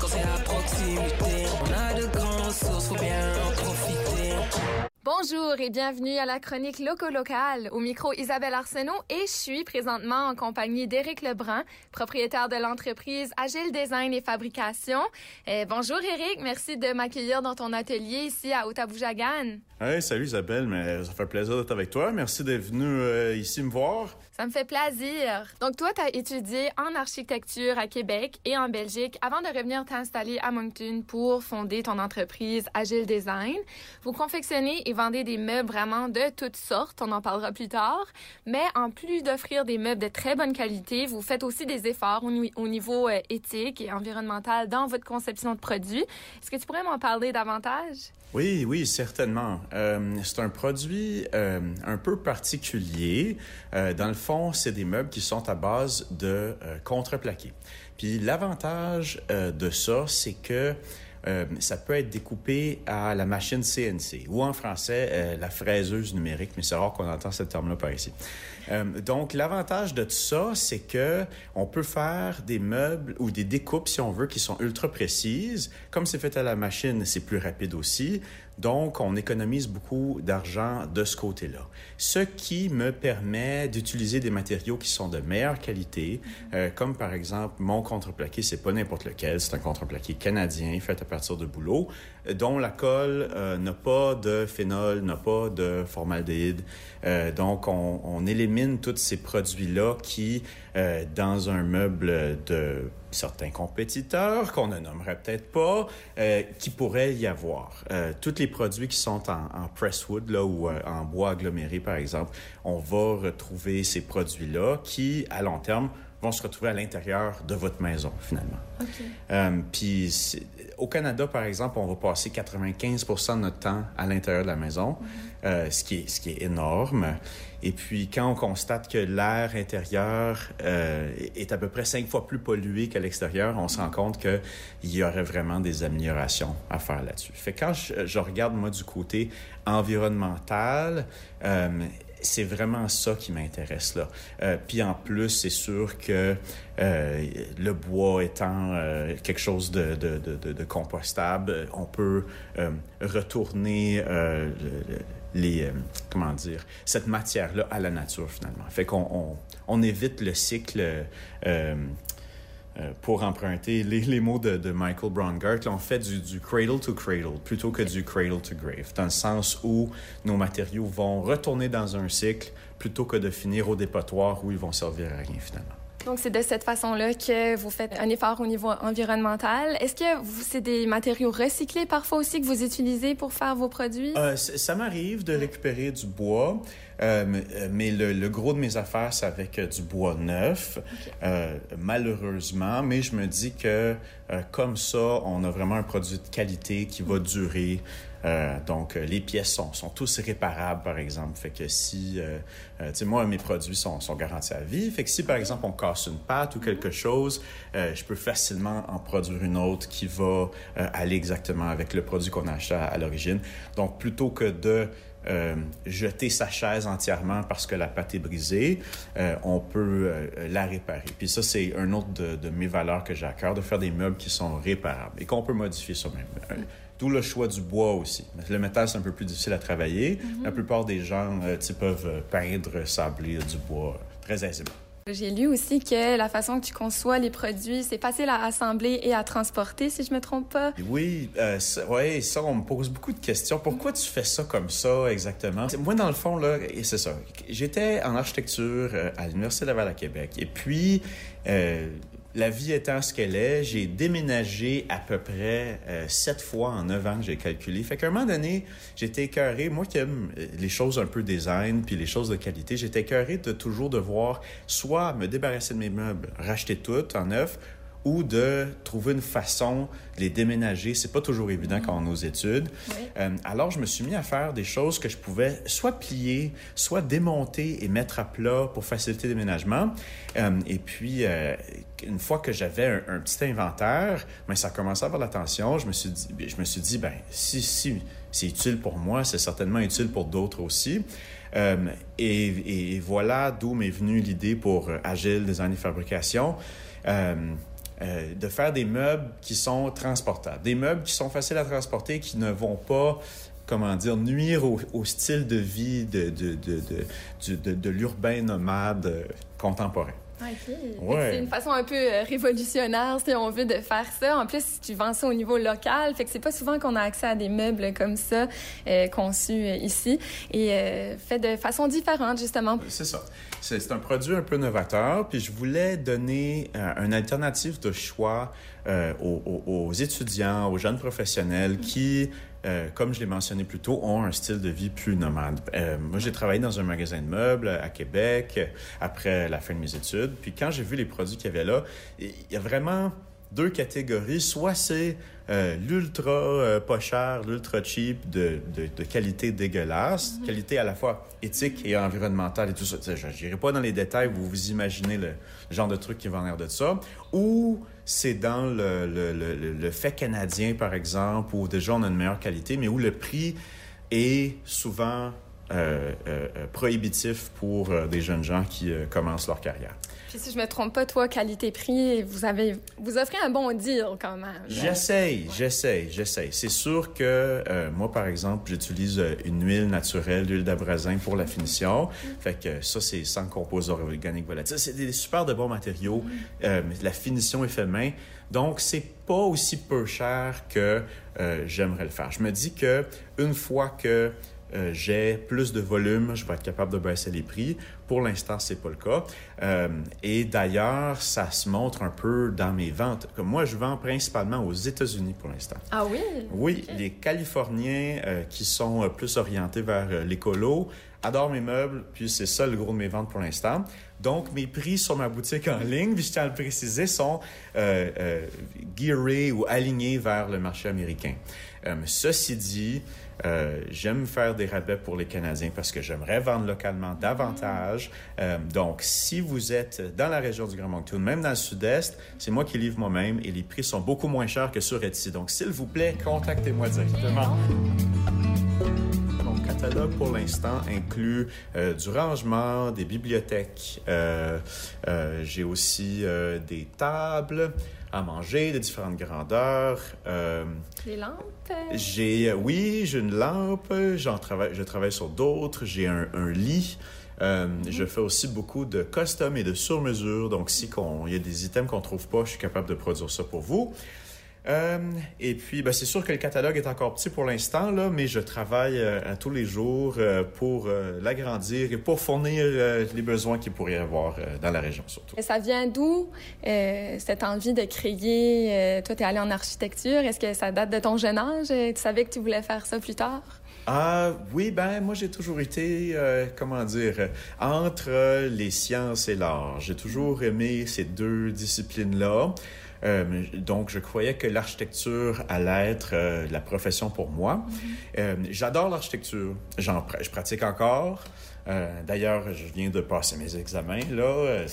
quand c'est à proximité. Bonjour et bienvenue à la chronique Loco-Local. Au micro Isabelle Arsenault et je suis présentement en compagnie d'Éric Lebrun, propriétaire de l'entreprise Agile Design et Fabrication. Euh, bonjour Éric, merci de m'accueillir dans ton atelier ici à Ottawa-Jagan. Hey, salut Isabelle, mais ça fait plaisir d'être avec toi. Merci d'être venu euh, ici me voir. Ça me fait plaisir. Donc toi, tu as étudié en architecture à Québec et en Belgique avant de revenir t'installer à Moncton pour fonder ton entreprise Agile Design. Vous confectionnez et vendez des meubles vraiment de toutes sortes, on en parlera plus tard. Mais en plus d'offrir des meubles de très bonne qualité, vous faites aussi des efforts au, niveau euh, éthique et environnemental dans votre conception de produits. Est-ce que tu pourrais m'en parler davantage? Oui, oui, certainement. Euh, c'est un produit euh, un peu particulier. Dans le fond, c'est des meubles qui sont à base de contreplaqué. Puis l'avantage de ça, c'est que euh, ça peut être découpé à la machine CNC ou en français euh, la fraiseuse numérique, mais c'est rare qu'on entend ce terme-là par ici. Euh, donc l'avantage de tout ça, c'est que on peut faire des meubles ou des découpes si on veut qui sont ultra précises. Comme c'est fait à la machine, c'est plus rapide aussi. Donc on économise beaucoup d'argent de ce côté-là. Ce qui me permet d'utiliser des matériaux qui sont de meilleure qualité, comme par exemple mon contreplaqué, c'est pas n'importe lequel, c'est un contreplaqué canadien fait à partir de boulot, dont la colle euh, n'a pas de phénol, n'a pas de formaldéhyde. Euh, donc, on, élimine tous ces produits-là qui, euh, dans un meuble de certains compétiteurs, qu'on ne nommerait peut-être pas, euh, qui pourrait y avoir. Euh, tous les produits qui sont en, en presswood, là, ou en bois aggloméré, par exemple, on va retrouver ces produits-là qui, à long terme, vont se retrouver à l'intérieur de votre maison, finalement. Okay. Euh, puis au Canada, par exemple, on va passer 95 de notre temps à l'intérieur de la maison, mm-hmm. euh, ce, qui est, ce qui est énorme. Et puis, quand on constate que l'air intérieur euh, est à peu près cinq fois plus pollué qu'à l'extérieur, on se rend compte qu'il y aurait vraiment des améliorations à faire là-dessus. Fait quand je, je, regarde, moi, du côté environnemental, euh, c'est vraiment ça qui m'intéresse là. Euh, puis en plus, c'est sûr que euh, le bois étant euh, quelque chose de, de, de, de, compostable, on peut euh, retourner euh, les comment dire cette matière là à la nature finalement. Fait qu'on on, on évite le cycle euh, pour emprunter les, les mots de, Michael Braungart, on fait du, du, cradle to cradle plutôt que du cradle to grave, dans le sens où nos matériaux vont retourner dans un cycle plutôt que de finir au dépotoir où ils vont servir à rien finalement. Donc, c'est de cette façon-là que vous faites un effort au niveau environnemental. Est-ce que c'est des matériaux recyclés parfois aussi que vous utilisez pour faire vos produits? Euh, ça m'arrive de récupérer du bois, euh, mais le, le, gros de mes affaires, c'est avec euh, du bois neuf, okay. euh, malheureusement. Mais je me dis que euh, comme ça, on a vraiment un produit de qualité qui va durer. Euh, donc, les pièces sont, sont tous réparables, par exemple. Fait que si, euh, tu sais, moi, mes produits sont, sont garantis à vie. Fait que si, par exemple, on casse une pâte ou quelque chose, je peux facilement en produire une autre qui va aller exactement avec le produit qu'on a acheté à, l'origine. Donc, plutôt que de euh, jeter sa chaise entièrement parce que la pâte est brisée, euh, on peut euh, la réparer. Puis ça, c'est un autre de, de, mes valeurs que j'ai à cœur, de faire des meubles qui sont réparables et qu'on peut modifier soi-même. D'où le choix du bois aussi. Le métal, c'est un peu plus difficile à travailler. Mm -hmm. La plupart des gens peuvent peindre, sabler du bois très aisément. J'ai lu aussi que la façon que tu conçois les produits, c'est facile à assembler et à transporter, si je me trompe pas. Oui, euh, ouais, ça, on me pose beaucoup de questions. Pourquoi tu fais ça comme ça exactement? Moi, dans le fond, là, c'est ça. J'étais en architecture à l'Université Laval à Québec. Et puis, euh, la vie étant ce qu'elle est, j'ai déménagé à peu près euh, sept fois en neuf ans j'ai calculé. Fait qu'à un moment donné, j'étais écœuré, moi qui aime les choses un peu design puis les choses de qualité, j'étais écœuré de toujours devoir soit me débarrasser de mes meubles, racheter tout en neuf, ou de trouver une façon de les déménager. C'est pas toujours évident quand on a nos études. Oui. Euh, alors, je me suis mis à faire des choses que je pouvais soit plier, soit démonter et mettre à plat pour faciliter le déménagement. Euh, et puis, euh, une fois que j'avais un, un, petit inventaire, ben, ça a commencé à avoir l'attention. Je me suis dit, je me suis dit, ben, si, si c'est utile pour moi, c'est certainement utile pour d'autres aussi. Euh, et, et, voilà d'où m'est venue l'idée pour Agile Design et Fabrication. Euh, euh, de faire des meubles qui sont transportables, des meubles qui sont faciles à transporter, qui ne vont pas comment dire, nuire au, style de vie de, de, de, de l'urbain nomade euh, contemporain. OK. Ouais. C'est une façon un peu euh, révolutionnaire, si on veut, de faire ça. En plus, tu vends ça au niveau local. Fait que c'est pas souvent qu'on a accès à des meubles comme ça, euh, conçus euh, ici, et euh, fait de façon différente, justement. C'est ça. C'est c'est un produit un peu novateur, puis je voulais donner euh, une alternative de choix euh, aux, étudiants, aux jeunes professionnels qui, euh, comme je l'ai mentionné plus tôt, ont un style de vie plus nomade. Euh, moi, j'ai travaillé dans un magasin de meubles à Québec après la fin de mes études, puis quand j'ai vu les produits qu'il y avait là, il y a vraiment deux catégories. Soit c'est euh, l'ultra euh, pas cher, l'ultra cheap de, de, de qualité dégueulasse, qualité à la fois éthique et environnementale et tout ça. Je n'irai pas dans les détails, vous vous imaginez le, genre de truc qui va en l'air de ça. Ou c'est dans le, le, fait canadien, par exemple, où déjà on a une meilleure qualité, mais où le prix est souvent euh, euh, euh, prohibitif pour euh, des jeunes gens qui commencent leur carrière. Puis si je me trompe pas, toi, qualité-prix, vous avez, vous offrez un bon deal quand même. J'essaye, j'essaye, j'essaye. C'est sûr que moi, par exemple, j'utilise une huile naturelle, l'huile d'abrasin pour la finition. Fait que ça, c'est sans composants organiques volatiles. C'est des super de bons matériaux. Mais la finition est faite main. Donc, c'est pas aussi peu cher que j'aimerais le faire. Je me dis que une fois que euh, j'ai plus de volume, je vais être capable de baisser les prix. Pour l'instant, c'est pas le cas. Euh, et d'ailleurs, ça se montre un peu dans mes ventes. Comme moi, je vends principalement aux États-Unis pour l'instant. Ah oui? Oui, les Californiens euh, qui sont plus orientés vers l'écolo adorent mes meubles, puis c'est ça le gros de mes ventes pour l'instant. Donc, mes prix sur ma boutique en ligne, puis je tiens à le préciser, sont euh, euh, gearés ou alignés vers le marché américain. Euh, ceci dit, euh, j'aime faire des rabais pour les Canadiens parce que j'aimerais vendre localement davantage. Euh, donc, si vous êtes dans la région du Grand Moncton, même dans le sud-est, c'est moi qui livre moi-même et les prix sont beaucoup moins chers que sur Etsy. Donc, s'il vous plaît, contactez-moi directement. Mon catalogue pour l'instant inclut euh, du rangement, des bibliothèques. J'ai aussi des tables à manger de différentes grandeurs. Euh, Les lampes? j'ai, euh, oui, j'ai une lampe. J'en travaille, je travaille sur d'autres. J'ai un, un lit. Euh, Je fais aussi beaucoup de custom et de sur-mesure. Donc, si il y a des items qu'on trouve pas, je suis capable de produire ça pour vous. Euh, et puis, ben, c'est sûr que le catalogue est encore petit pour l'instant, là, mais je travaille euh, à tous les jours euh, pour l'agrandir et pour fournir les besoins qu'il pourrait y avoir dans la région, surtout. Et Ça vient d'où, cette envie de créer? toi, tu es allé en architecture? Est-ce que ça date de ton jeune âge? Tu savais que tu voulais faire ça plus tard? Ah oui, ben moi j'ai toujours été, euh, comment dire, entre les sciences et l'art. J'ai toujours aimé ces deux disciplines-là. Euh, donc je croyais que l'architecture allait être euh, la profession pour moi. Euh, J'adore l'architecture. Je pratique encore. Euh, D'ailleurs, je viens de passer mes examens, là. Euh,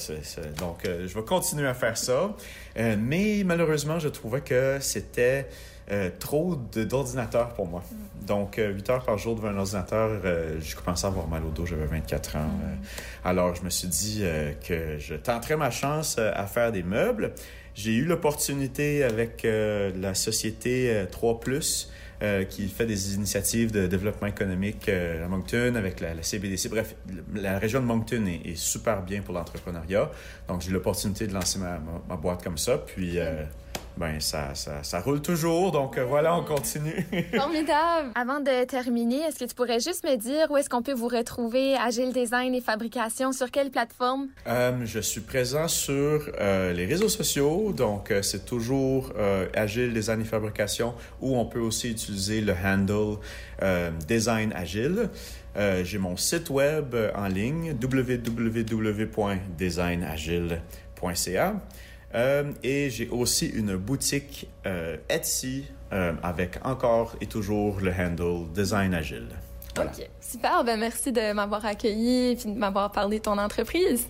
donc, euh, je vais continuer à faire ça. Mais malheureusement, je trouvais que c'était trop de- d'ordinateur pour moi. Donc, euh, 8 heures par jour devant un ordinateur, je commençais à avoir mal au dos, j'avais 24 ans. euh. alors, je me suis dit que je tenterais ma chance à faire des meubles. J'ai eu l'opportunité avec euh, la société euh, 3 ⁇ euh, qui fait des initiatives de développement économique euh, à Moncton avec la, la CBDC. Bref, la région de Moncton est, est super bien pour l'entrepreneuriat. Donc, j'ai eu l'opportunité de lancer ma, ma- ma boîte comme ça. Puis, euh, ben, ça, ça, ça roule toujours. Donc, euh, voilà, on continue. Formidable! Avant de terminer, est-ce que tu pourrais juste me dire où est-ce qu'on peut vous retrouver, Agile Design et Fabrication, sur quelle plateforme? Euh, je suis présent sur euh, les réseaux sociaux, donc euh, c'est toujours euh, Agile Design et Fabrication, où on peut aussi utiliser le handle euh, Design Agile. Euh, J'ai mon site web en ligne www.designagile.ca Euh, et j'ai aussi une boutique euh, Etsy euh, avec encore et toujours le handle Design Agile. Voilà. OK. Super, ben merci de m'avoir accueilli et de m'avoir parlé de ton entreprise.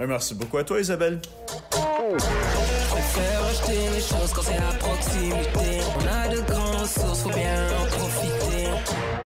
Euh, merci beaucoup à toi Isabelle. Je préfère acheter les choses quand c'est à proximité. On a de grandes ressources, faut bien en profiter.